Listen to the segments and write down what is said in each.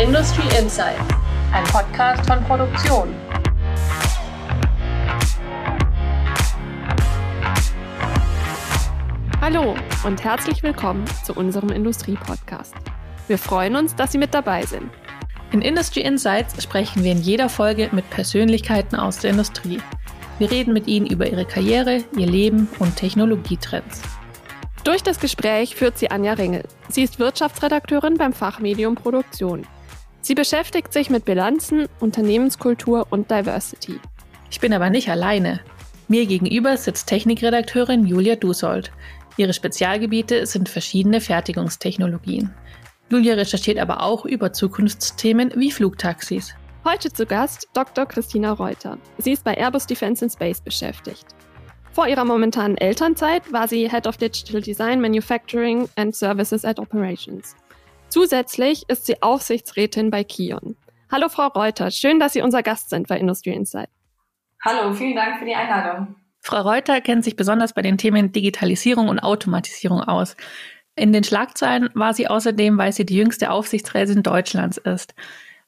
Industry Insights, ein Podcast von Produktion. Hallo und herzlich willkommen zu unserem Industrie-Podcast. Wir freuen uns, dass Sie mit dabei sind. In Industry Insights sprechen wir in jeder Folge mit Persönlichkeiten aus der Industrie. Wir reden mit ihnen über ihre Karriere, ihr Leben und Technologietrends. Durch das Gespräch führt sie Anja Ringel. Sie ist Wirtschaftsredakteurin beim Fachmedium Produktion. Sie beschäftigt sich mit Bilanzen, Unternehmenskultur und Diversity. Ich bin aber nicht alleine. Mir gegenüber sitzt Technikredakteurin Julia Dusold. Ihre Spezialgebiete sind verschiedene Fertigungstechnologien. Julia recherchiert aber auch über Zukunftsthemen wie Flugtaxis. Heute zu Gast Dr. Christina Reuter. Sie ist bei Airbus Defense and Space beschäftigt. Vor ihrer momentanen Elternzeit war sie Head of Digital Design, Manufacturing and Services at Operations. Zusätzlich ist sie Aufsichtsrätin bei Kion. Hallo Frau Reuter, schön, dass Sie unser Gast sind bei Industry Insight. Hallo, vielen Dank für die Einladung. Frau Reuter kennt sich besonders bei den Themen Digitalisierung und Automatisierung aus. In den Schlagzeilen war sie außerdem, weil sie die jüngste Aufsichtsrätin Deutschlands ist.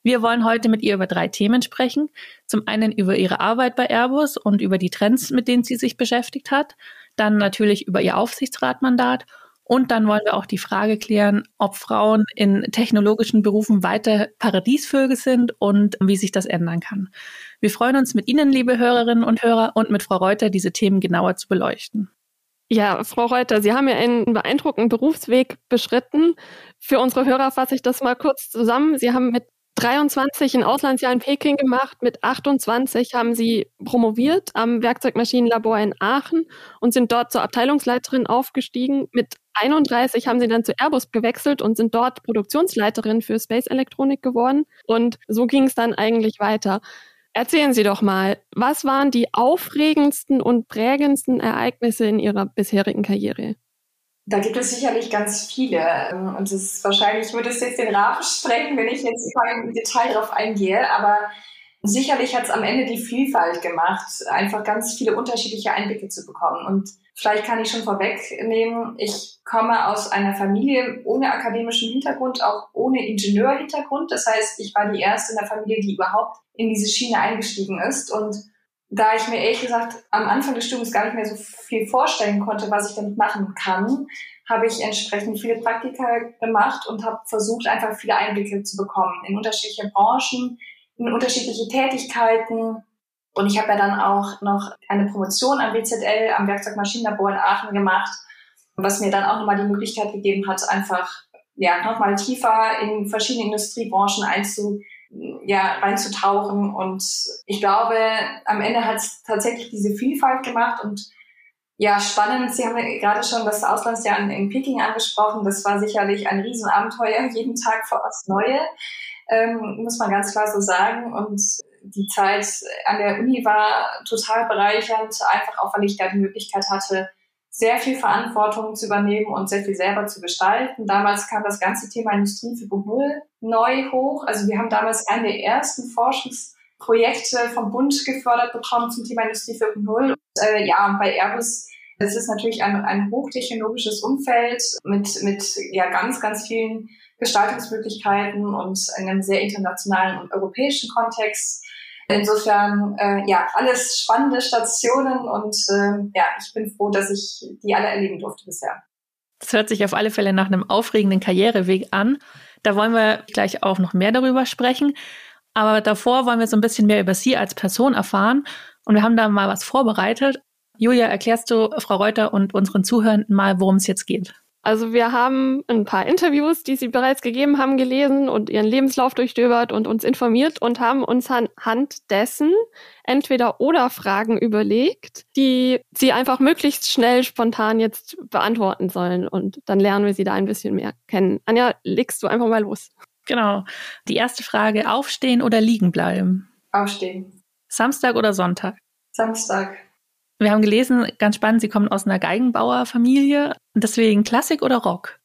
Wir wollen heute mit ihr über drei Themen sprechen. Zum einen über ihre Arbeit bei Airbus und über die Trends, mit denen sie sich beschäftigt hat. Dann natürlich über ihr Aufsichtsratmandat und dann wollen wir auch die Frage klären, ob Frauen in technologischen Berufen weiter Paradiesvögel sind und wie sich das ändern kann. Wir freuen uns mit Ihnen, liebe Hörerinnen und Hörer, und mit Frau Reuter diese Themen genauer zu beleuchten. Ja, Frau Reuter, Sie haben ja einen beeindruckenden Berufsweg beschritten. Für unsere Hörer fasse ich das mal kurz zusammen. Sie haben mit 23 ein Auslandsjahr in Peking gemacht. Mit 28 haben sie promoviert am Werkzeugmaschinenlabor in Aachen und sind dort zur Abteilungsleiterin aufgestiegen. Mit 31 haben sie dann zu Airbus gewechselt und sind dort Produktionsleiterin für Space Elektronik geworden. Und so ging es dann eigentlich weiter. Erzählen Sie doch mal, was waren die aufregendsten und prägendsten Ereignisse in Ihrer bisherigen Karriere? Da gibt es sicherlich ganz viele. Ähm, und es wahrscheinlich würde es jetzt den Rahmen sprengen, wenn ich jetzt im Detail darauf eingehe. Aber sicherlich hat es am Ende die Vielfalt gemacht, einfach ganz viele unterschiedliche Einblicke zu bekommen. Und vielleicht kann ich schon vorwegnehmen, ich komme aus einer Familie ohne akademischen Hintergrund, auch ohne Ingenieurhintergrund. Das heißt, ich war die erste in der Familie, die überhaupt in diese Schiene eingestiegen ist. Und da ich mir ehrlich gesagt am Anfang des Studiums gar nicht mehr so viel vorstellen konnte, was ich damit machen kann, habe ich entsprechend viele Praktika gemacht und habe versucht, einfach viele Einblicke zu bekommen in unterschiedliche Branchen, in unterschiedliche Tätigkeiten. Und ich habe ja dann auch noch eine Promotion am WZL, am Werkzeugmaschinenlabor in Aachen gemacht, was mir dann auch nochmal die Möglichkeit gegeben hat, einfach ja, nochmal tiefer in verschiedene Industriebranchen einzu, ja, reinzutauchen. Und ich glaube, am Ende hat es tatsächlich diese Vielfalt gemacht und ja, spannend. Sie haben gerade schon das Auslandsjahr in, in Peking angesprochen. Das war sicherlich ein Riesenabenteuer, jeden Tag vor Ort Neue, ähm, muss man ganz klar so sagen. Und die Zeit an der Uni war total bereichernd, einfach auch, weil ich da die Möglichkeit hatte, sehr viel Verantwortung zu übernehmen und sehr viel selber zu gestalten. Damals kam das ganze Thema Industrie 4.0 neu hoch. Also wir haben damals eine der ersten Forschungsprojekte vom Bund gefördert bekommen zum Thema Industrie 4.0. Äh, ja, und bei Airbus es ist natürlich ein, ein hochtechnologisches Umfeld mit, mit ja, ganz, ganz vielen Gestaltungsmöglichkeiten und einem sehr internationalen und europäischen Kontext. Insofern, äh, ja, alles spannende Stationen und äh, ja, ich bin froh, dass ich die alle erleben durfte bisher. Das hört sich auf alle Fälle nach einem aufregenden Karriereweg an. Da wollen wir gleich auch noch mehr darüber sprechen. Aber davor wollen wir so ein bisschen mehr über Sie als Person erfahren. Und wir haben da mal was vorbereitet. Julia, erklärst du Frau Reuter und unseren Zuhörenden mal, worum es jetzt geht? Also wir haben ein paar Interviews, die Sie bereits gegeben haben, gelesen und Ihren Lebenslauf durchstöbert und uns informiert und haben uns anhand dessen entweder oder Fragen überlegt, die Sie einfach möglichst schnell spontan jetzt beantworten sollen. Und dann lernen wir Sie da ein bisschen mehr kennen. Anja, legst du einfach mal los. Genau. Die erste Frage, aufstehen oder liegen bleiben? Aufstehen. Samstag oder Sonntag? Samstag. Wir haben gelesen, ganz spannend, Sie kommen aus einer Geigenbauerfamilie. Deswegen Klassik oder Rock?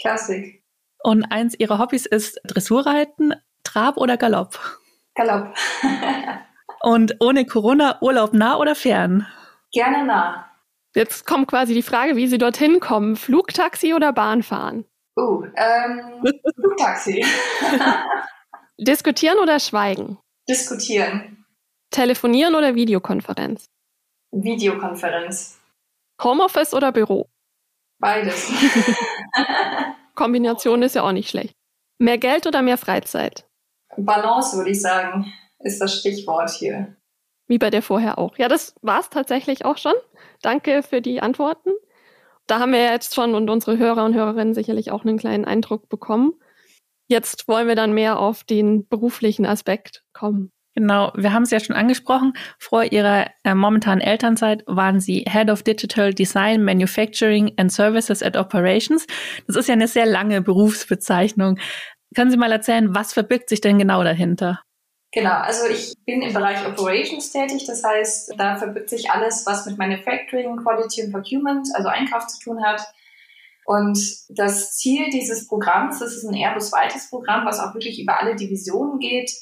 Klassik. Und eins Ihrer Hobbys ist Dressurreiten, Trab oder Galopp? Galopp. Und ohne Corona Urlaub nah oder fern? Gerne nah. Jetzt kommt quasi die Frage, wie Sie dorthin kommen. Flugtaxi oder Bahnfahren? Uh, ähm, Flugtaxi. Diskutieren oder schweigen? Diskutieren. Telefonieren oder Videokonferenz? Videokonferenz. Homeoffice oder Büro? Beides. Kombination ist ja auch nicht schlecht. Mehr Geld oder mehr Freizeit? Balance, würde ich sagen, ist das Stichwort hier. Wie bei der vorher auch. Ja, das war's tatsächlich auch schon. Danke für die Antworten. Da haben wir jetzt schon und unsere Hörer und Hörerinnen sicherlich auch einen kleinen Eindruck bekommen. Jetzt wollen wir dann mehr auf den beruflichen Aspekt kommen. Genau, wir haben es ja schon angesprochen. Vor Ihrer äh, momentanen Elternzeit waren Sie Head of Digital Design, Manufacturing and Services at Operations. Das ist ja eine sehr lange Berufsbezeichnung. Können Sie mal erzählen, was verbirgt sich denn genau dahinter? Genau, also ich bin im Bereich Operations tätig, das heißt, da verbirgt sich alles, was mit Manufacturing, Quality und Procurement, also Einkauf zu tun hat. Und das Ziel dieses Programms, das ist ein Airbus-weites Programm, was auch wirklich über alle Divisionen geht,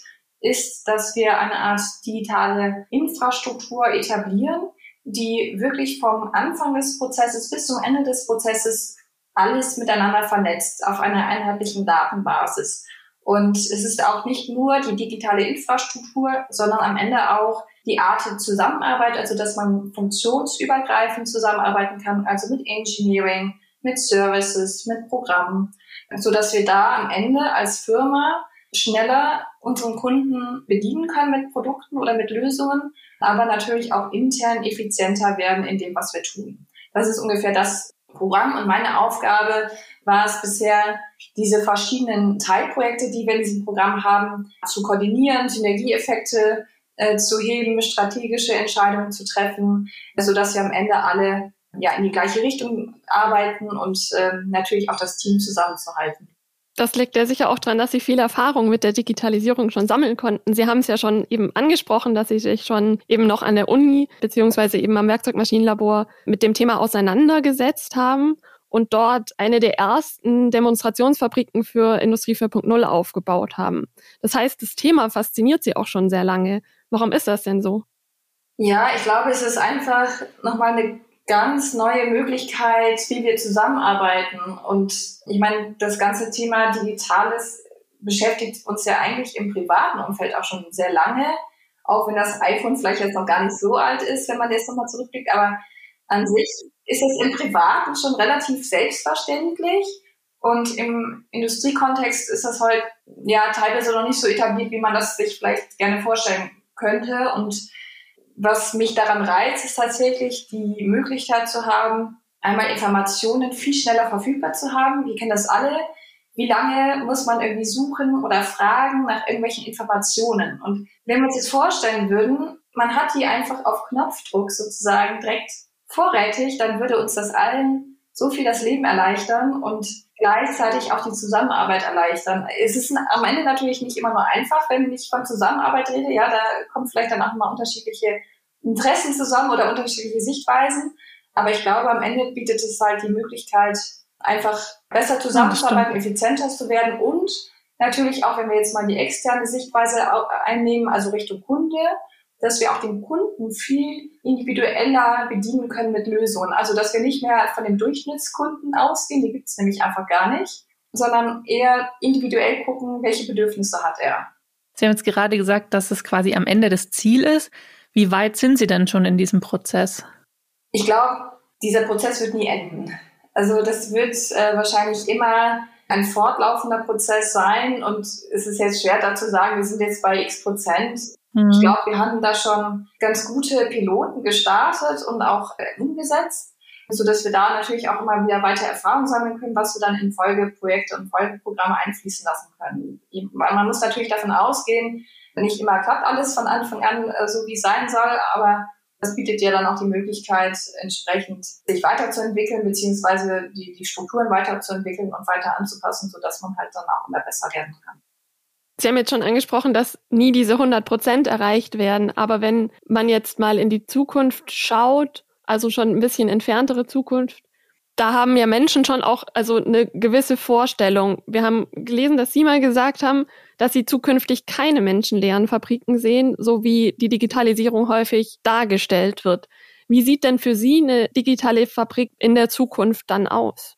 ist, dass wir eine Art digitale Infrastruktur etablieren, die wirklich vom Anfang des Prozesses bis zum Ende des Prozesses alles miteinander vernetzt auf einer einheitlichen Datenbasis. Und es ist auch nicht nur die digitale Infrastruktur, sondern am Ende auch die Art der Zusammenarbeit, also dass man funktionsübergreifend zusammenarbeiten kann, also mit Engineering, mit Services, mit Programmen, so dass wir da am Ende als Firma schneller unseren Kunden bedienen können mit Produkten oder mit Lösungen, aber natürlich auch intern effizienter werden in dem, was wir tun. Das ist ungefähr das Programm und meine Aufgabe war es bisher, diese verschiedenen Teilprojekte, die wir in diesem Programm haben, zu koordinieren, Synergieeffekte äh, zu heben, strategische Entscheidungen zu treffen, so dass wir am Ende alle ja in die gleiche Richtung arbeiten und äh, natürlich auch das Team zusammenzuhalten. Das liegt ja sicher auch daran, dass Sie viel Erfahrung mit der Digitalisierung schon sammeln konnten. Sie haben es ja schon eben angesprochen, dass Sie sich schon eben noch an der Uni beziehungsweise eben am Werkzeugmaschinenlabor mit dem Thema auseinandergesetzt haben und dort eine der ersten Demonstrationsfabriken für Industrie 4.0 aufgebaut haben. Das heißt, das Thema fasziniert Sie auch schon sehr lange. Warum ist das denn so? Ja, ich glaube, es ist einfach nochmal eine ganz neue Möglichkeit, wie wir zusammenarbeiten. Und ich meine, das ganze Thema Digitales beschäftigt uns ja eigentlich im privaten Umfeld auch schon sehr lange, auch wenn das iPhone vielleicht jetzt noch gar nicht so alt ist, wenn man jetzt nochmal zurückblickt. Aber an sich ist es im Privaten schon relativ selbstverständlich. Und im Industriekontext ist das heute ja teilweise noch nicht so etabliert, wie man das sich vielleicht gerne vorstellen könnte. Und was mich daran reizt, ist tatsächlich die Möglichkeit zu haben, einmal Informationen viel schneller verfügbar zu haben. Wir kennen das alle. Wie lange muss man irgendwie suchen oder fragen nach irgendwelchen Informationen? Und wenn wir uns jetzt vorstellen würden, man hat die einfach auf Knopfdruck sozusagen direkt vorrätig, dann würde uns das allen so viel das Leben erleichtern und gleichzeitig auch die Zusammenarbeit erleichtern. Es ist am Ende natürlich nicht immer nur einfach, wenn ich von Zusammenarbeit rede. Ja, da kommen vielleicht dann auch mal unterschiedliche Interessen zusammen oder unterschiedliche Sichtweisen. Aber ich glaube, am Ende bietet es halt die Möglichkeit, einfach besser zusammenzuarbeiten, effizienter zu werden und natürlich auch, wenn wir jetzt mal die externe Sichtweise einnehmen, also Richtung Kunde, dass wir auch den Kunden viel individueller bedienen können mit Lösungen. Also dass wir nicht mehr von dem Durchschnittskunden ausgehen, die gibt es nämlich einfach gar nicht, sondern eher individuell gucken, welche Bedürfnisse hat er. Sie haben jetzt gerade gesagt, dass es quasi am Ende das Ziel ist. Wie weit sind Sie denn schon in diesem Prozess? Ich glaube, dieser Prozess wird nie enden. Also das wird äh, wahrscheinlich immer ein fortlaufender Prozess sein und es ist jetzt schwer da zu sagen, wir sind jetzt bei x Prozent. Mhm. Ich glaube, wir hatten da schon ganz gute Piloten gestartet und auch äh, umgesetzt, so dass wir da natürlich auch immer wieder weiter Erfahrung sammeln können, was wir dann in Folgeprojekte und Folgeprogramme einfließen lassen können. Man muss natürlich davon ausgehen, nicht immer klappt alles von Anfang an äh, so, wie es sein soll, aber das bietet ja dann auch die Möglichkeit, entsprechend sich weiterzuentwickeln, beziehungsweise die, die Strukturen weiterzuentwickeln und weiter anzupassen, sodass man halt dann auch immer besser werden kann. Sie haben jetzt schon angesprochen, dass nie diese 100 Prozent erreicht werden. Aber wenn man jetzt mal in die Zukunft schaut, also schon ein bisschen entferntere Zukunft, da haben ja Menschen schon auch also eine gewisse Vorstellung. Wir haben gelesen, dass Sie mal gesagt haben, dass Sie zukünftig keine menschenleeren Fabriken sehen, so wie die Digitalisierung häufig dargestellt wird. Wie sieht denn für Sie eine digitale Fabrik in der Zukunft dann aus?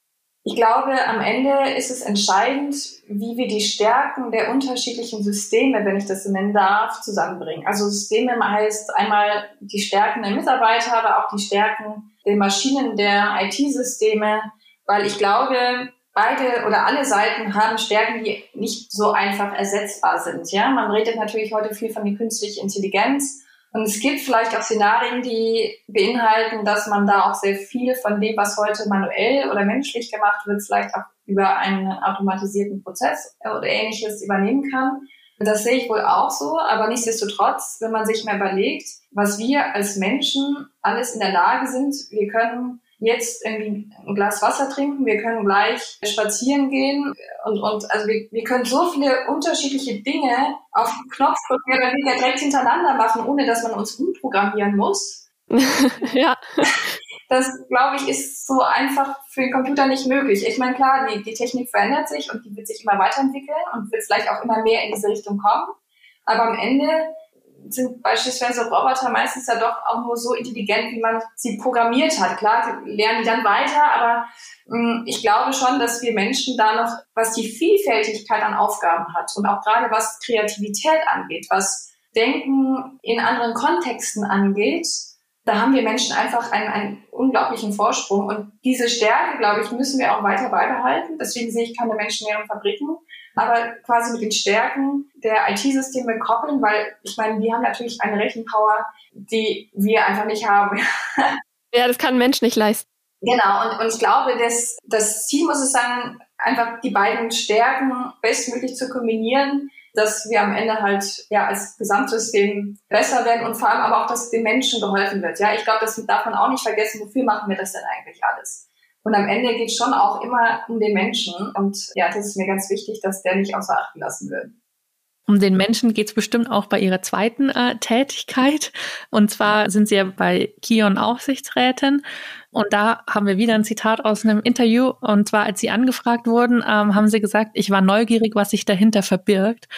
Ich glaube, am Ende ist es entscheidend, wie wir die Stärken der unterschiedlichen Systeme, wenn ich das so nennen darf, zusammenbringen. Also Systeme heißt einmal die Stärken der Mitarbeiter, aber auch die Stärken der Maschinen, der IT-Systeme, weil ich glaube, beide oder alle Seiten haben Stärken, die nicht so einfach ersetzbar sind. Ja, man redet natürlich heute viel von der künstlichen Intelligenz. Und es gibt vielleicht auch Szenarien, die beinhalten, dass man da auch sehr viel von dem, was heute manuell oder menschlich gemacht wird, vielleicht auch über einen automatisierten Prozess oder ähnliches übernehmen kann. Das sehe ich wohl auch so, aber nichtsdestotrotz, wenn man sich mal überlegt, was wir als Menschen alles in der Lage sind, wir können jetzt irgendwie ein Glas Wasser trinken, wir können gleich spazieren gehen und, und also wir, wir können so viele unterschiedliche Dinge auf den Knopf drücken oder wieder direkt hintereinander machen, ohne dass man uns umprogrammieren muss. ja. Das, glaube ich, ist so einfach für den Computer nicht möglich. Ich meine, klar, die, die Technik verändert sich und die wird sich immer weiterentwickeln und wird vielleicht auch immer mehr in diese Richtung kommen. Aber am Ende sind beispielsweise Roboter meistens ja doch auch nur so intelligent, wie man sie programmiert hat. Klar, lernen die dann weiter, aber mh, hm, ich glaube schon, dass wir Menschen da noch, was die Vielfältigkeit an Aufgaben hat und auch gerade was Kreativität angeht, was Denken in anderen Kontexten angeht, da haben wir Menschen einfach einen, einen unglaublichen Vorsprung. Und diese Stärke, glaube ich, müssen wir auch weiter beibehalten. Deswegen sehe ich keine menschenleeren Fabriken aber quasi mit den Stärken der IT-Systeme koppeln, weil ich meine, die haben natürlich eine Rechenpower, die wir einfach nicht haben. ja, das kann ein Mensch nicht leisten. Genau, und, und ich glaube, das, das Ziel muss es sein, einfach die beiden Stärken bestmöglich zu kombinieren, dass wir am Ende halt ja als Gesamtsystem besser werden und vor allem aber auch, dass den Menschen geholfen wird. Ja, ich glaube, das darf man auch nicht vergessen. Wofür machen wir das denn eigentlich alles? Und am Ende geht es schon auch immer um den Menschen. Und ja, das ist mir ganz wichtig, dass der nicht außer Acht gelassen wird. Um den Menschen geht es bestimmt auch bei Ihrer zweiten äh, Tätigkeit. Und zwar sind Sie ja bei Kion Aufsichtsrätin. Und da haben wir wieder ein Zitat aus einem Interview. Und zwar, als Sie angefragt wurden, ähm, haben Sie gesagt, ich war neugierig, was sich dahinter verbirgt.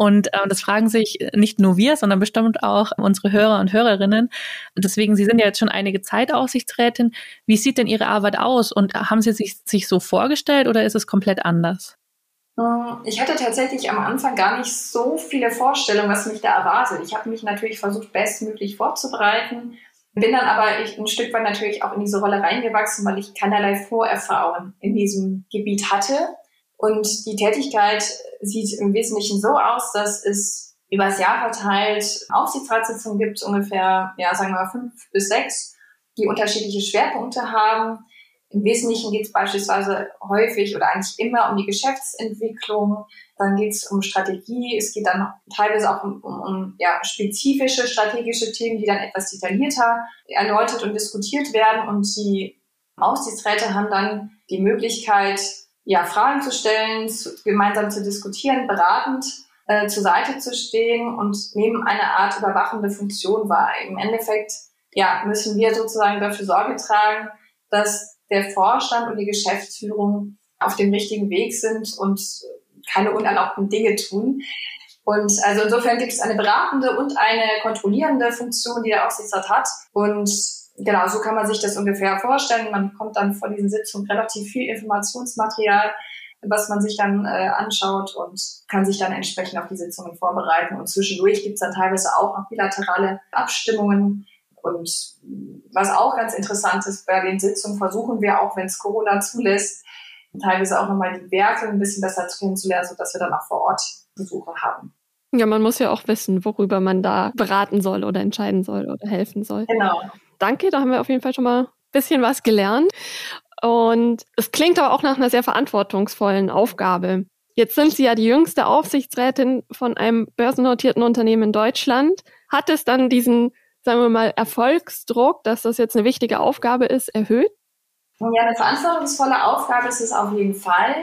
Und äh, das fragen sich nicht nur wir, sondern bestimmt auch unsere Hörer und Hörerinnen. Deswegen, Sie sind ja jetzt schon einige Zeit Aufsichtsrätin. Wie sieht denn Ihre Arbeit aus? Und haben Sie sich, sich so vorgestellt oder ist es komplett anders? Hm, ich hatte tatsächlich am Anfang gar nicht so viele Vorstellungen, was mich da erwartet. Ich habe mich natürlich versucht, bestmöglich vorzubereiten, bin dann aber ein Stück weit natürlich auch in diese Rolle reingewachsen, weil ich keinerlei Vorerfahrung in diesem Gebiet hatte. Und die Tätigkeit sieht im Wesentlichen so aus, dass es übers Jahr verteilt Aufsichtsratssitzungen gibt, ungefähr, ja, sagen wir mal fünf bis sechs, die unterschiedliche Schwerpunkte haben. Im Wesentlichen geht es beispielsweise häufig oder eigentlich immer um die Geschäftsentwicklung. Dann geht es um Strategie. Es geht dann teilweise auch um, um, um ja, spezifische strategische Themen, die dann etwas detaillierter erläutert und diskutiert werden. Und die Aufsichtsräte haben dann die Möglichkeit, ja, Fragen zu stellen, zu, gemeinsam zu diskutieren, beratend äh, zur Seite zu stehen und nehmen eine Art überwachende Funktion wahr. Im Endeffekt ja, müssen wir sozusagen dafür Sorge tragen, dass der Vorstand und die Geschäftsführung auf dem richtigen Weg sind und keine unerlaubten Dinge tun. Und also insofern gibt es eine beratende und eine kontrollierende Funktion, die der Aufsichtsrat hat. Und genau, so kann man sich das ungefähr vorstellen. Man kommt dann vor diesen Sitzungen relativ viel Informationsmaterial, was man sich dann äh, anschaut und kann sich dann entsprechend auf die Sitzungen vorbereiten. Und zwischendurch gibt es dann teilweise auch noch bilaterale Abstimmungen. Und was auch ganz interessant ist, bei den Sitzungen versuchen wir auch, wenn es Corona zulässt, teilweise auch nochmal die Werke ein bisschen besser kennenzulernen, sodass wir dann auch vor Ort Besuche haben. Ja, man muss ja auch wissen, worüber man da beraten soll oder entscheiden soll oder helfen soll. Genau danke, da haben wir auf jeden Fall schon mal ein bisschen was gelernt. Und es klingt aber auch nach einer sehr verantwortungsvollen Aufgabe. Jetzt sind Sie ja die jüngste Aufsichtsrätin von einem börsennotierten Unternehmen in Deutschland. Hat es dann diesen, sagen wir mal, Erfolgsdruck, dass das jetzt eine wichtige Aufgabe ist, erhöht? Ja, eine verantwortungsvolle Aufgabe ist es auf jeden Fall.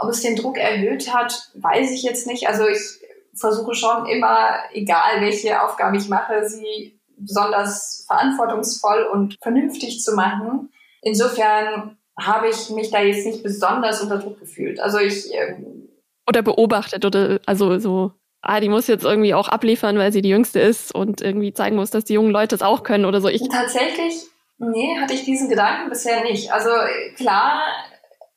Ob es den Druck erhöht hat, weiß ich jetzt nicht. Also ich versuche schon immer, egal welche Aufgabe ich mache, sie besonders verantwortungsvoll und vernünftig zu machen. Insofern habe ich mich da jetzt nicht besonders unter Druck gefühlt. Also ich ähm, oder beobachtet oder also so ah, die muss jetzt irgendwie auch abliefern, weil sie die Jüngste ist und irgendwie zeigen muss, dass die jungen Leute es auch können oder so. Ich Tatsächlich, nee, hatte ich diesen Gedanken bisher nicht. Also klar,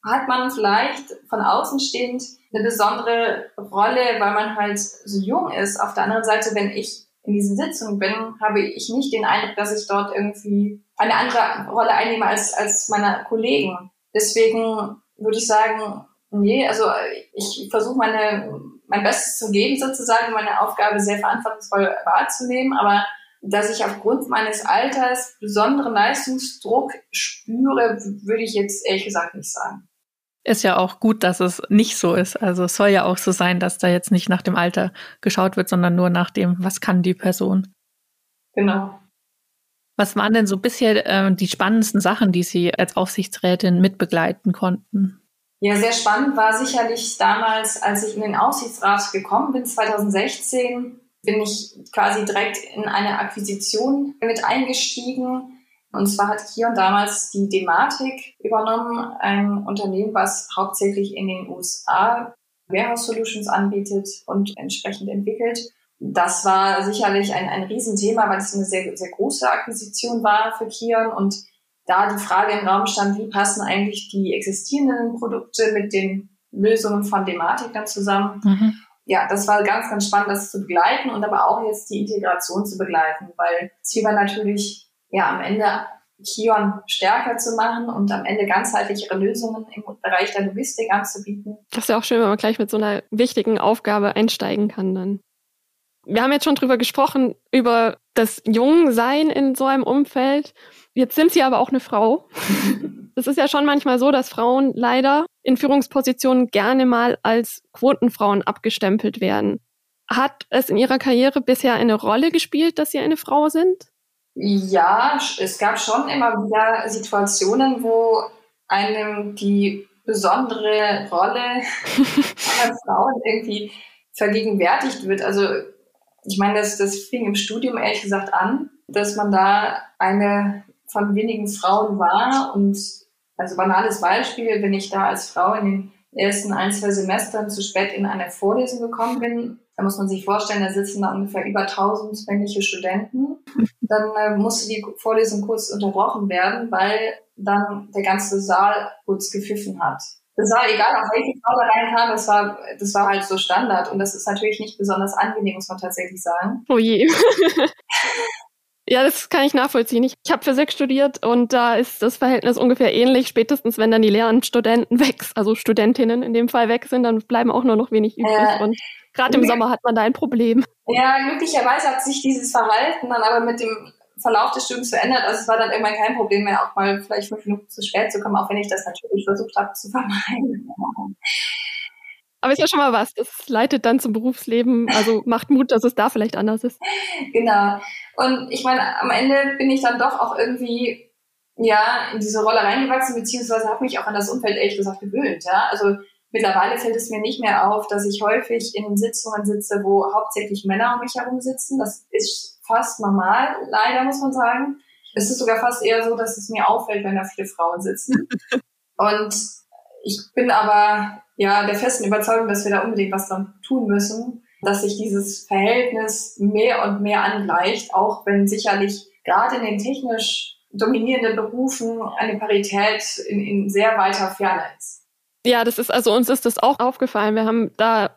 hat man vielleicht von außen stehend eine besondere Rolle, weil man halt so jung ist. Auf der anderen Seite, wenn ich in diesen Sitzungen bin, habe ich nicht den Eindruck, dass ich dort irgendwie eine andere Rolle einnehme als, als meine Kollegen. Deswegen würde ich sagen, nee, also ich versuche meine, mein Bestes zu geben sozusagen, meine Aufgabe sehr verantwortungsvoll wahrzunehmen, aber dass ich aufgrund meines Alters besonderen Leistungsdruck spüre, würde ich jetzt ehrlich gesagt nicht sagen. Ist ja auch gut, dass es nicht so ist. Also es soll ja auch so sein, dass da jetzt nicht nach dem Alter geschaut wird, sondern nur nach dem, was kann die Person. Genau. Was waren denn so bisher äh, die spannendsten Sachen, die Sie als Aufsichtsrätin mitbegleiten konnten? Ja, sehr spannend war sicherlich damals, als ich in den Aufsichtsrat gekommen bin, 2016, bin ich quasi direkt in eine Akquisition mit eingestiegen und zwar hat Kion damals die Dematik übernommen, ein Unternehmen, was hauptsächlich in den USA Warehouse Solutions anbietet und entsprechend entwickelt. Das war sicherlich ein, ein Riesenthema, weil es eine sehr, sehr große Akquisition war für Kion und da die Frage im Raum stand, wie passen eigentlich die existierenden Produkte mit den Lösungen von Dematik dann zusammen. Mhm. Ja, das war ganz, ganz spannend, das zu begleiten und aber auch jetzt die Integration zu begleiten, weil Ziel war natürlich ja am Ende Kion stärker zu machen und am Ende ganzheitlichere Lösungen im Bereich der Logistik anzubieten. Das ist ja auch schön, wenn man gleich mit so einer wichtigen Aufgabe einsteigen kann dann. Wir haben jetzt schon drüber gesprochen, über das Jungsein in so einem Umfeld. Jetzt sind Sie aber auch eine Frau. Es ist ja schon manchmal so, dass Frauen leider in Führungspositionen gerne mal als Quotenfrauen abgestempelt werden. Hat es in Ihrer Karriere bisher eine Rolle gespielt, dass Sie eine Frau sind? Ja, es gab schon immer wieder Situationen, wo einem die besondere Rolle einer Frauen irgendwie vergegenwärtigt wird. Also ich meine, das, das fing im Studium ehrlich gesagt an, dass man da eine von wenigen Frauen war und also banales Beispiel, wenn ich da als Frau in den ersten ein, zwei Semestern zu spät in eine Vorlesung gekommen bin, da muss man sich vorstellen, da sitzen da ungefähr über 1000 männliche Studenten. Dann äh, musste die Vorlesung kurz unterbrochen werden, weil dann der ganze Saal kurz gepfiffen hat. Das war egal, auf welche Frau da reinkam, das war, das war halt so Standard. Und das ist natürlich nicht besonders angenehm, muss man tatsächlich sagen. Oh je. Ja, das kann ich nachvollziehen. Ich, ich habe Physik studiert und da ist das Verhältnis ungefähr ähnlich. Spätestens, wenn dann die leeren Studenten weg, also Studentinnen in dem Fall weg sind, dann bleiben auch nur noch wenig übrig. Äh, und gerade im Sommer hat man da ein Problem. Ja, glücklicherweise hat sich dieses Verhalten dann aber mit dem Verlauf des Studiums verändert. Also es war dann irgendwann kein Problem mehr, auch mal vielleicht fünf Minuten zu spät zu kommen, auch wenn ich das natürlich versucht habe zu vermeiden. Aber ist ja schon mal was. Das leitet dann zum Berufsleben. Also macht Mut, dass es da vielleicht anders ist. Genau. Und ich meine, am Ende bin ich dann doch auch irgendwie ja in diese Rolle reingewachsen, beziehungsweise habe mich auch an das Umfeld ehrlich gesagt gewöhnt. Ja, also mittlerweile fällt es mir nicht mehr auf, dass ich häufig in Sitzungen sitze, wo hauptsächlich Männer um mich herum sitzen. Das ist fast normal, leider muss man sagen. Es ist sogar fast eher so, dass es mir auffällt, wenn da viele Frauen sitzen. Und ich bin aber ja der festen Überzeugung, dass wir da unbedingt was dran tun müssen, dass sich dieses Verhältnis mehr und mehr angleicht, auch wenn sicherlich gerade in den technisch dominierenden Berufen eine Parität in, in sehr weiter Ferne ist. Ja, das ist, also uns ist das auch aufgefallen. Wir haben da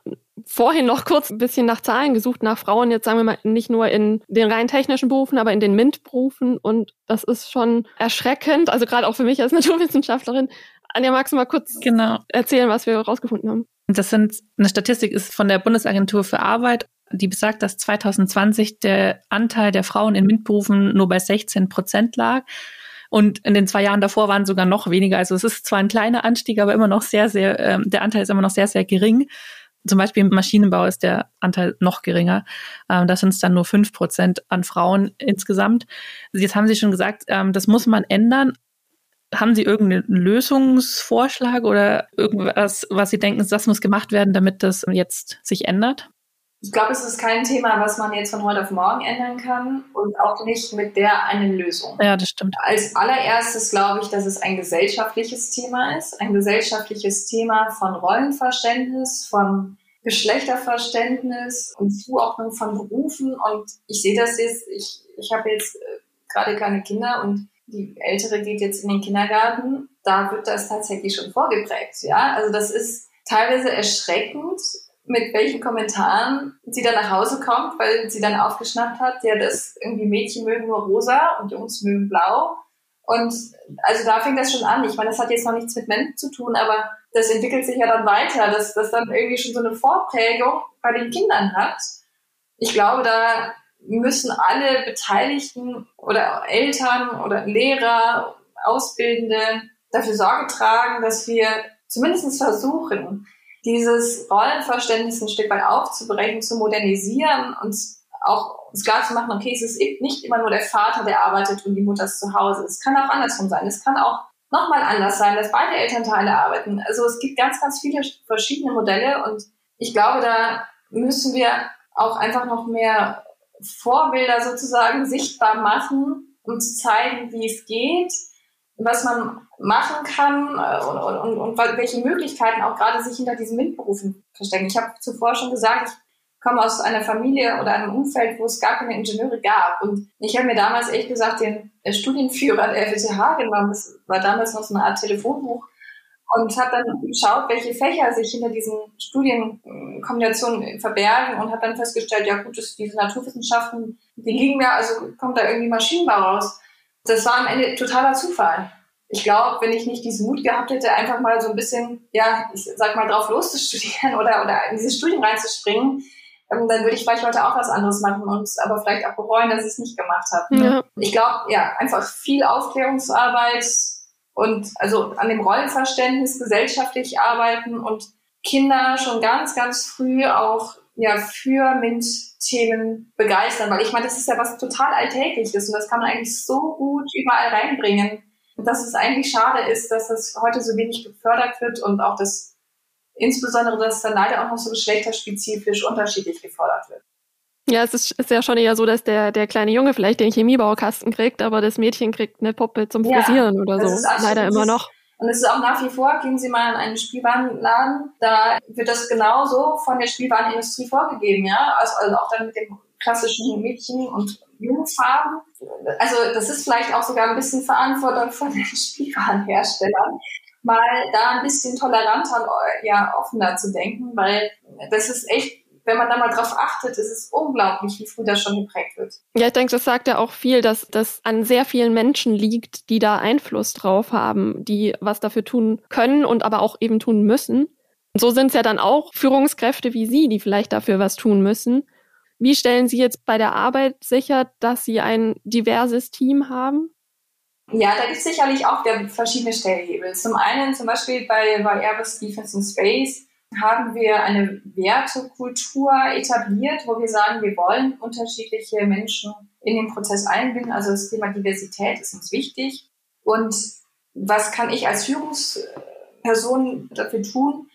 vorhin noch kurz ein bisschen nach Zahlen gesucht, nach Frauen, jetzt sagen wir mal nicht nur in den rein technischen Berufen, aber in den MINT-Berufen. Und das ist schon erschreckend, also gerade auch für mich als Naturwissenschaftlerin, Anja, magst du mal kurz genau. erzählen, was wir herausgefunden haben? Das sind, eine Statistik ist von der Bundesagentur für Arbeit, die besagt, dass 2020 der Anteil der Frauen in MINT-Berufen nur bei 16 Prozent lag. Und in den zwei Jahren davor waren sogar noch weniger. Also es ist zwar ein kleiner Anstieg, aber immer noch sehr, sehr, ähm, der Anteil ist immer noch sehr, sehr gering. Zum Beispiel im Maschinenbau ist der Anteil noch geringer. Ähm, da sind es dann nur fünf Prozent an Frauen insgesamt. Jetzt haben Sie schon gesagt, ähm, das muss man ändern. Haben Sie irgendeinen Lösungsvorschlag oder irgendwas, was Sie denken, das muss gemacht werden, damit das jetzt sich ändert? Ich glaube, es ist kein Thema, was man jetzt von heute auf morgen ändern kann und auch nicht mit der einen Lösung. Ja, das stimmt. Als allererstes glaube ich, dass es ein gesellschaftliches Thema ist, ein gesellschaftliches Thema von Rollenverständnis, von Geschlechterverständnis und Zuordnung von Berufen. Und ich sehe das jetzt, ich, ich habe jetzt äh, gerade keine Kinder und die Ältere geht jetzt in den Kindergarten da wird das tatsächlich schon vorgeprägt. Ja, also das ist teilweise erschreckend, mit welchen Kommentaren sie dann nach Hause kommt, weil sie dann aufgeschnappt hat, ja, das irgendwie Mädchen mögen nur rosa und Jungs mögen blau. Und also da fängt das schon an. Ich meine, das hat jetzt noch nichts mit Männern zu tun, aber das entwickelt sich ja dann weiter, dass das dann irgendwie schon so eine Vorprägung bei den Kindern hat. Ich glaube, da müssen alle Beteiligten oder Eltern oder Lehrer, Ausbildende dafür Sorge tragen, dass wir zumindest versuchen, dieses Rollenverständnis ein Stück weit aufzubrechen, zu modernisieren und auch uns klar zu machen, okay, es ist nicht immer nur der Vater, der arbeitet und die Mutter ist zu Hause. Es kann auch andersrum sein. Es kann auch nochmal anders sein, dass beide Elternteile arbeiten. Also es gibt ganz, ganz viele verschiedene Modelle und ich glaube, da müssen wir auch einfach noch mehr Vorbilder sozusagen sichtbar machen, um zu zeigen, wie es geht, was man machen kann äh, und, und, und welche Möglichkeiten auch gerade sich hinter diesen MINT-Berufen verstecken. Ich habe zuvor schon gesagt, ich komme aus einer Familie oder einem Umfeld, wo es gar keine Ingenieure gab. Und ich habe mir damals ehrlich gesagt den Studienführer der FSH genommen. Das war damals noch so eine Art Telefonbuch und habe dann geschaut, welche Fächer sich hinter diesen Studienkombinationen verbergen und habe dann festgestellt, ja gut, diese Naturwissenschaften, die liegen mir, also kommt da irgendwie Maschinenbau raus. Das war am Ende totaler Zufall. Ich glaube, wenn ich nicht diesen Mut gehabt hätte, einfach mal so ein bisschen, ja, ich sag mal, drauf loszustudieren oder, oder in dieses Studium reinzuspringen, ähm, dann würde ich vielleicht heute auch was anderes machen und aber vielleicht auch bereuen, dass ich es nicht gemacht habe. Ja. Ich glaube, ja, einfach viel Aufklärungsarbeit, und also an dem Rollenverständnis gesellschaftlich arbeiten und Kinder schon ganz, ganz früh auch ja für MINT-Themen begeistern, weil ich meine, das ist ja was total Alltägliches und das kann man eigentlich so gut überall reinbringen. Und dass es eigentlich schade ist, dass das heute so wenig gefördert wird und auch das insbesondere, dass dann leider auch noch so geschlechterspezifisch unterschiedlich gefordert wird. Ja, es ist, ist ja schon eher so, dass der, der kleine Junge vielleicht den Chemiebaukasten kriegt, aber das Mädchen kriegt eine Puppe zum Frisieren ja, oder so. Leider immer noch. Und es ist auch nach wie vor, gehen Sie mal in einen Spielwarenladen, da wird das genauso von der Spielwarenindustrie vorgegeben, ja. Also, also auch dann mit dem klassischen Mädchen- und Jugendfarben. Also das ist vielleicht auch sogar ein bisschen Verantwortung von den Spielwarenherstellern, mal da ein bisschen toleranter und ja, offener zu denken, weil das ist echt wenn man da mal drauf achtet, ist es unglaublich, wie früh das schon geprägt wird. Ja, ich denke, das sagt ja auch viel, dass das an sehr vielen Menschen liegt, die da Einfluss drauf haben, die was dafür tun können und aber auch eben tun müssen. So sind es ja dann auch Führungskräfte wie Sie, die vielleicht dafür was tun müssen. Wie stellen Sie jetzt bei der Arbeit sicher, dass Sie ein diverses Team haben? Ja, da gibt es sicherlich auch verschiedene Stellhebel. Zum einen zum Beispiel bei, bei Airbus Defense and Space haben wir eine Wertekultur etabliert, wo wir sagen, wir wollen unterschiedliche Menschen in den Prozess einbinden. Also das Thema Diversität ist uns wichtig. Und was kann ich als Führungsperson dafür tun?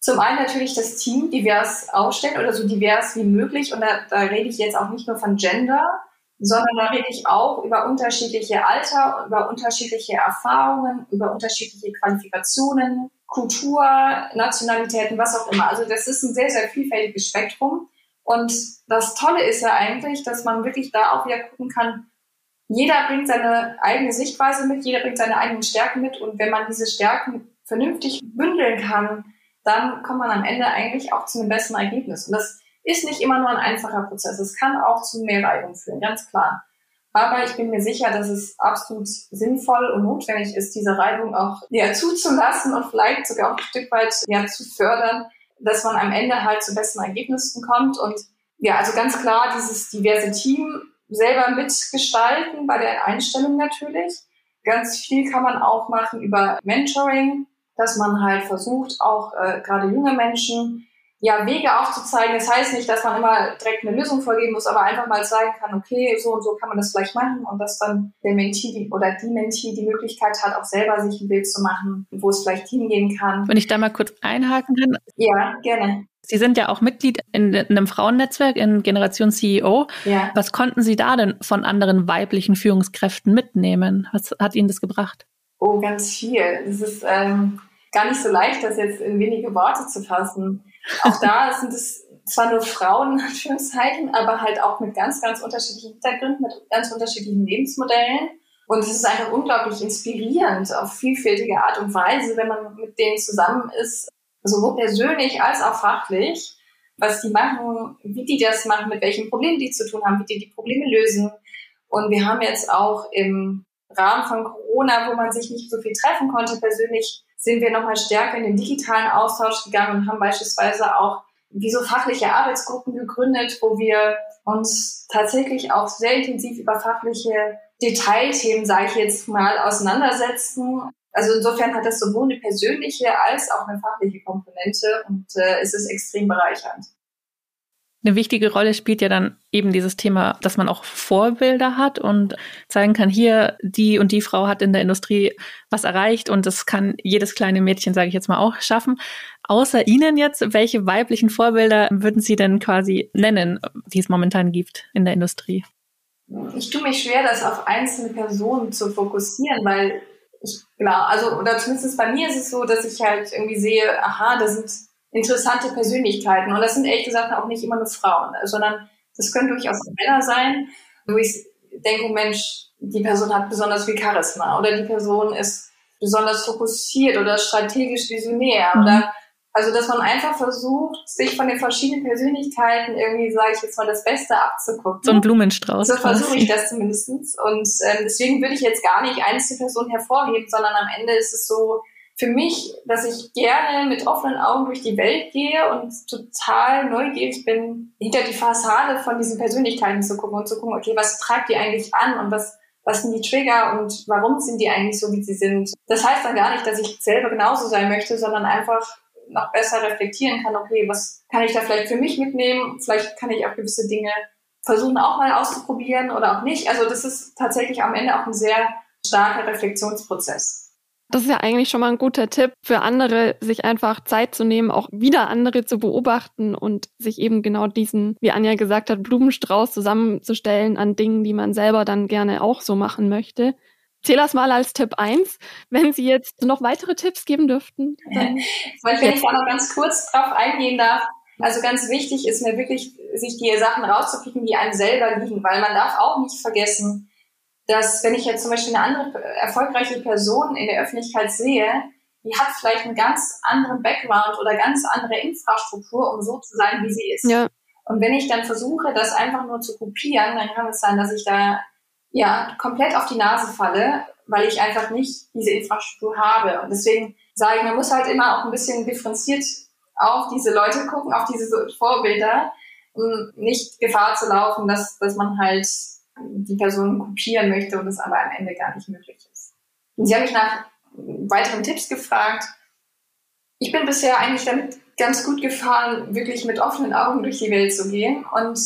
Zum einen natürlich das Team divers aufstellen oder so divers wie möglich. Und da, da rede ich jetzt auch nicht nur von Gender, sondern da rede ich auch über unterschiedliche Alter, über unterschiedliche Erfahrungen, über unterschiedliche Qualifikationen, Kultur, Nationalitäten, was auch immer. Also das ist ein sehr, sehr vielfältiges Spektrum. Und das Tolle ist ja eigentlich, dass man wirklich da auch wieder gucken kann, jeder bringt seine eigene Sichtweise mit, jeder bringt seine eigenen Stärken mit. Und wenn man diese Stärken vernünftig bündeln kann, dann kommt man am Ende eigentlich auch zu einem besseren Ergebnis. Und das ist nicht immer nur ein einfacher Prozess. Es kann auch zu mehr Reibung führen, ganz klar. Aber ich bin mir sicher, dass es absolut sinnvoll und notwendig ist, diese Reibung auch ja, zuzulassen und vielleicht sogar auch ein Stück weit ja, zu fördern, dass man am Ende halt zu besseren Ergebnissen kommt. Und ja, also ganz klar, dieses diverse Team selber mitgestalten bei der Einstellung natürlich. Ganz viel kann man auch machen über Mentoring, dass man halt versucht, auch äh, gerade junge Menschen ja, Wege aufzuzeigen. Das heißt nicht, dass man immer direkt eine Lösung vorgeben muss, aber einfach mal zeigen kann, okay, so und so kann man das vielleicht machen und dass dann der Mentee die, oder die Mentee die Möglichkeit hat, auch selber sich ein Bild zu machen, wo es vielleicht hingehen kann. Wenn ich da mal kurz einhaken kann. Ja, gerne. Sie sind ja auch Mitglied in, in einem Frauennetzwerk in Generation CEO. Ja. Was konnten Sie da denn von anderen weiblichen Führungskräften mitnehmen? Was hat Ihnen das gebracht? Oh, ganz viel. Es ist ähm, gar nicht so leicht, das jetzt in wenige Worte zu fassen. Auch da sind es zwar nur Frauen, in Anführungszeichen, aber halt auch mit ganz, ganz unterschiedlichen Hintergründen, mit ganz unterschiedlichen Lebensmodellen. Und es ist einfach unglaublich inspirierend auf vielfältige Art und Weise, wenn man mit denen zusammen ist, sowohl persönlich als auch fachlich, was die machen, wie die das machen, mit welchen Problemen die zu tun haben, wie die die Probleme lösen. Und wir haben jetzt auch im Rahmen von Corona, wo man sich nicht so viel treffen konnte persönlich, sind wir nochmal stärker in den digitalen Austausch gegangen und haben beispielsweise auch wie so fachliche Arbeitsgruppen gegründet, wo wir uns tatsächlich auch sehr intensiv über fachliche Detailthemen, sage ich jetzt mal, auseinandersetzen. Also insofern hat das sowohl eine persönliche als auch eine fachliche Komponente und äh, es ist extrem bereichernd. Eine wichtige Rolle spielt ja dann eben dieses Thema, dass man auch Vorbilder hat und zeigen kann, hier, die und die Frau hat in der Industrie was erreicht und das kann jedes kleine Mädchen, sage ich jetzt mal, auch schaffen. Außer Ihnen jetzt, welche weiblichen Vorbilder würden Sie denn quasi nennen, die es momentan gibt in der Industrie? Ich tue mich schwer, das auf einzelne Personen zu fokussieren, weil ich, genau, also, oder zumindest bei mir ist es so, dass ich halt irgendwie sehe, aha, da sind interessante Persönlichkeiten. Und das sind ehrlich gesagt auch nicht immer nur Frauen, sondern das können durchaus Männer sein, wo ich denke, Mensch, die Person hat besonders viel Charisma oder die Person ist besonders fokussiert oder strategisch visionär mhm. oder also, dass man einfach versucht, sich von den verschiedenen Persönlichkeiten irgendwie, sage ich jetzt mal, das Beste abzugucken. So ein Blumenstrauß. So versuche ich das zumindestens. Und ähm, deswegen würde ich jetzt gar nicht einzelne Personen hervorheben, sondern am Ende ist es so, für mich, dass ich gerne mit offenen Augen durch die Welt gehe und total neugierig bin, hinter die Fassade von diesen Persönlichkeiten zu gucken und zu gucken, okay, was treibt die eigentlich an und was, was sind die Trigger und warum sind die eigentlich so, wie sie sind. Das heißt dann gar nicht, dass ich selber genauso sein möchte, sondern einfach noch besser reflektieren kann, okay, was kann ich da vielleicht für mich mitnehmen? Vielleicht kann ich auch gewisse Dinge versuchen auch mal auszuprobieren oder auch nicht. Also das ist tatsächlich am Ende auch ein sehr starker Reflexionsprozess. Das ist ja eigentlich schon mal ein guter Tipp für andere, sich einfach Zeit zu nehmen, auch wieder andere zu beobachten und sich eben genau diesen, wie Anja gesagt hat, Blumenstrauß zusammenzustellen an Dingen, die man selber dann gerne auch so machen möchte. Zähl das mal als Tipp eins. Wenn Sie jetzt noch weitere Tipps geben dürften. Dann Wenn ich da noch ganz kurz drauf eingehen darf. Also ganz wichtig ist mir wirklich, sich die Sachen rauszupicken, die einem selber liegen, weil man darf auch nicht vergessen, dass wenn ich jetzt zum Beispiel eine andere erfolgreiche Person in der Öffentlichkeit sehe, die hat vielleicht einen ganz anderen Background oder ganz andere Infrastruktur, um so zu sein, wie sie ist. Ja. Und wenn ich dann versuche, das einfach nur zu kopieren, dann kann es sein, dass ich da ja komplett auf die Nase falle, weil ich einfach nicht diese Infrastruktur habe. Und deswegen sage ich, man muss halt immer auch ein bisschen differenziert auf diese Leute gucken, auf diese Vorbilder, um nicht Gefahr zu laufen, dass, dass man halt die Person kopieren möchte und es aber am Ende gar nicht möglich ist. Und sie haben mich nach weiteren Tipps gefragt. Ich bin bisher eigentlich damit ganz gut gefahren, wirklich mit offenen Augen durch die Welt zu gehen und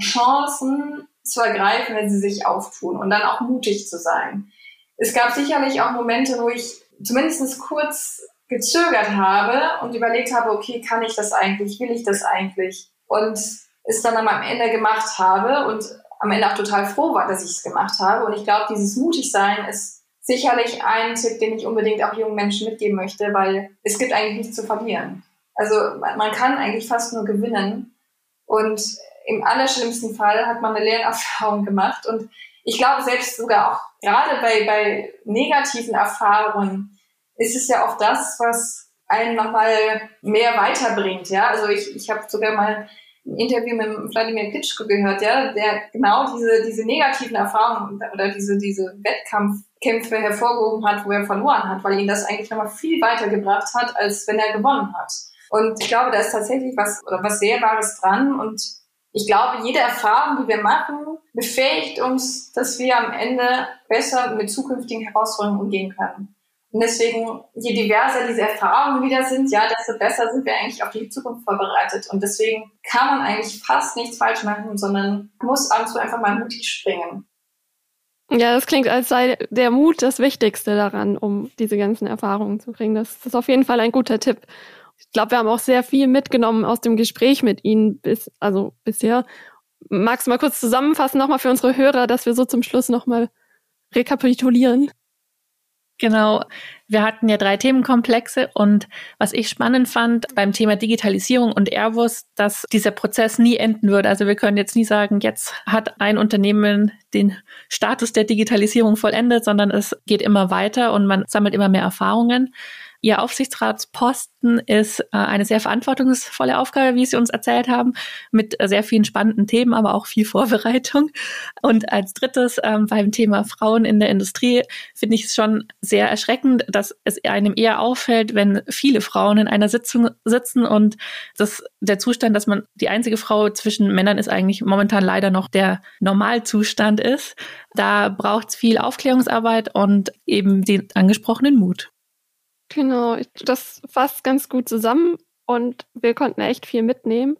Chancen zu ergreifen, wenn sie sich auftun und dann auch mutig zu sein. Es gab sicherlich auch Momente, wo ich zumindest kurz gezögert habe und überlegt habe, okay, kann ich das eigentlich, will ich das eigentlich? Und es dann am Ende gemacht habe und am Ende auch total froh war, dass ich es gemacht habe. Und ich glaube, dieses Mutigsein ist sicherlich ein Tipp, den ich unbedingt auch jungen Menschen mitgeben möchte, weil es gibt eigentlich nichts zu verlieren. Also man kann eigentlich fast nur gewinnen. Und im allerschlimmsten Fall hat man eine Lernerfahrung gemacht. Und ich glaube selbst sogar auch gerade bei, bei negativen Erfahrungen ist es ja auch das, was einen nochmal mehr weiterbringt. Ja, also ich, ich habe sogar mal ein Interview mit Vladimir Klitschko gehört, ja, der genau diese, diese negativen Erfahrungen oder diese, diese Wettkampfkämpfe hervorgehoben hat, wo er verloren hat, weil ihn das eigentlich nochmal viel weitergebracht hat, als wenn er gewonnen hat. Und ich glaube, da ist tatsächlich was, oder was sehr Wahres dran. Und ich glaube, jede Erfahrung, die wir machen, befähigt uns, dass wir am Ende besser mit zukünftigen Herausforderungen umgehen können. Und deswegen, je diverser diese Erfahrungen wieder sind, ja, desto besser sind wir eigentlich auf die Zukunft vorbereitet. Und deswegen kann man eigentlich fast nichts falsch machen, sondern muss ab und zu einfach mal mutig springen. Ja, das klingt, als sei der Mut das Wichtigste daran, um diese ganzen Erfahrungen zu kriegen. Das ist auf jeden Fall ein guter Tipp. Ich glaube, wir haben auch sehr viel mitgenommen aus dem Gespräch mit Ihnen bis, also bisher. Magst du mal kurz zusammenfassen nochmal für unsere Hörer, dass wir so zum Schluss nochmal rekapitulieren? Genau. Wir hatten ja drei Themenkomplexe und was ich spannend fand beim Thema Digitalisierung und Airbus, dass dieser Prozess nie enden wird. Also wir können jetzt nie sagen, jetzt hat ein Unternehmen den Status der Digitalisierung vollendet, sondern es geht immer weiter und man sammelt immer mehr Erfahrungen. Ihr Aufsichtsratsposten ist äh, eine sehr verantwortungsvolle Aufgabe, wie Sie uns erzählt haben, mit äh, sehr vielen spannenden Themen, aber auch viel Vorbereitung. Und als drittes ähm, beim Thema Frauen in der Industrie finde ich es schon sehr erschreckend, dass es einem eher auffällt, wenn viele Frauen in einer Sitzung sitzen und das, der Zustand, dass man die einzige Frau zwischen Männern ist, eigentlich momentan leider noch der Normalzustand ist. Da braucht es viel Aufklärungsarbeit und eben den angesprochenen Mut. Genau, das fasst ganz gut zusammen und wir konnten echt viel mitnehmen.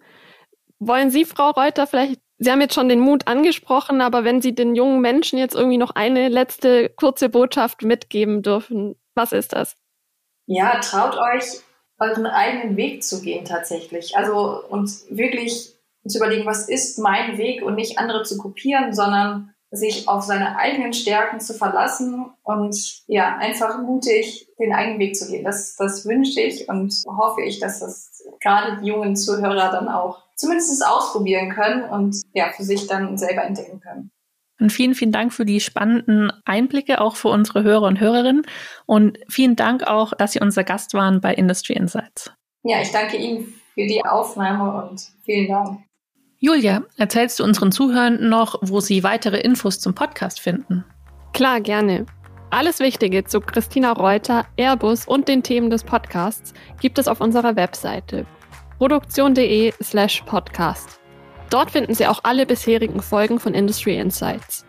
Wollen Sie, Frau Reuter, vielleicht, Sie haben jetzt schon den Mut angesprochen, aber wenn Sie den jungen Menschen jetzt irgendwie noch eine letzte kurze Botschaft mitgeben dürfen, was ist das? Ja, traut euch, euren eigenen Weg zu gehen tatsächlich. Also und wirklich zu überlegen, was ist mein Weg und nicht andere zu kopieren, sondern sich auf seine eigenen Stärken zu verlassen und ja, einfach mutig den eigenen Weg zu gehen. Das, das wünsche ich und hoffe ich, dass das gerade die jungen Zuhörer dann auch zumindest ausprobieren können und ja, für sich dann selber entdecken können. Und vielen, vielen Dank für die spannenden Einblicke auch für unsere Hörer und Hörerinnen. Und vielen Dank auch, dass Sie unser Gast waren bei Industry Insights. Ja, ich danke Ihnen für die Aufnahme und vielen Dank. Julia, erzählst du unseren Zuhörenden noch, wo sie weitere Infos zum Podcast finden? Klar, gerne. Alles Wichtige zu Christina Reuter, Airbus und den Themen des Podcasts gibt es auf unserer Webseite produktion.de slash podcast. Dort finden Sie auch alle bisherigen Folgen von Industry Insights.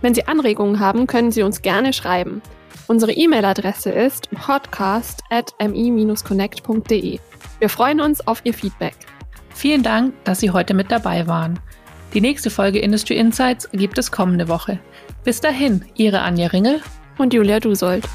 Wenn Sie Anregungen haben, können Sie uns gerne schreiben. Unsere E-Mail-Adresse ist podcast at mi-connect.de. Wir freuen uns auf Ihr Feedback. Vielen Dank, dass Sie heute mit dabei waren. Die nächste Folge Industry Insights gibt es kommende Woche. Bis dahin, Ihre Anja Ringel und Julia Dusold.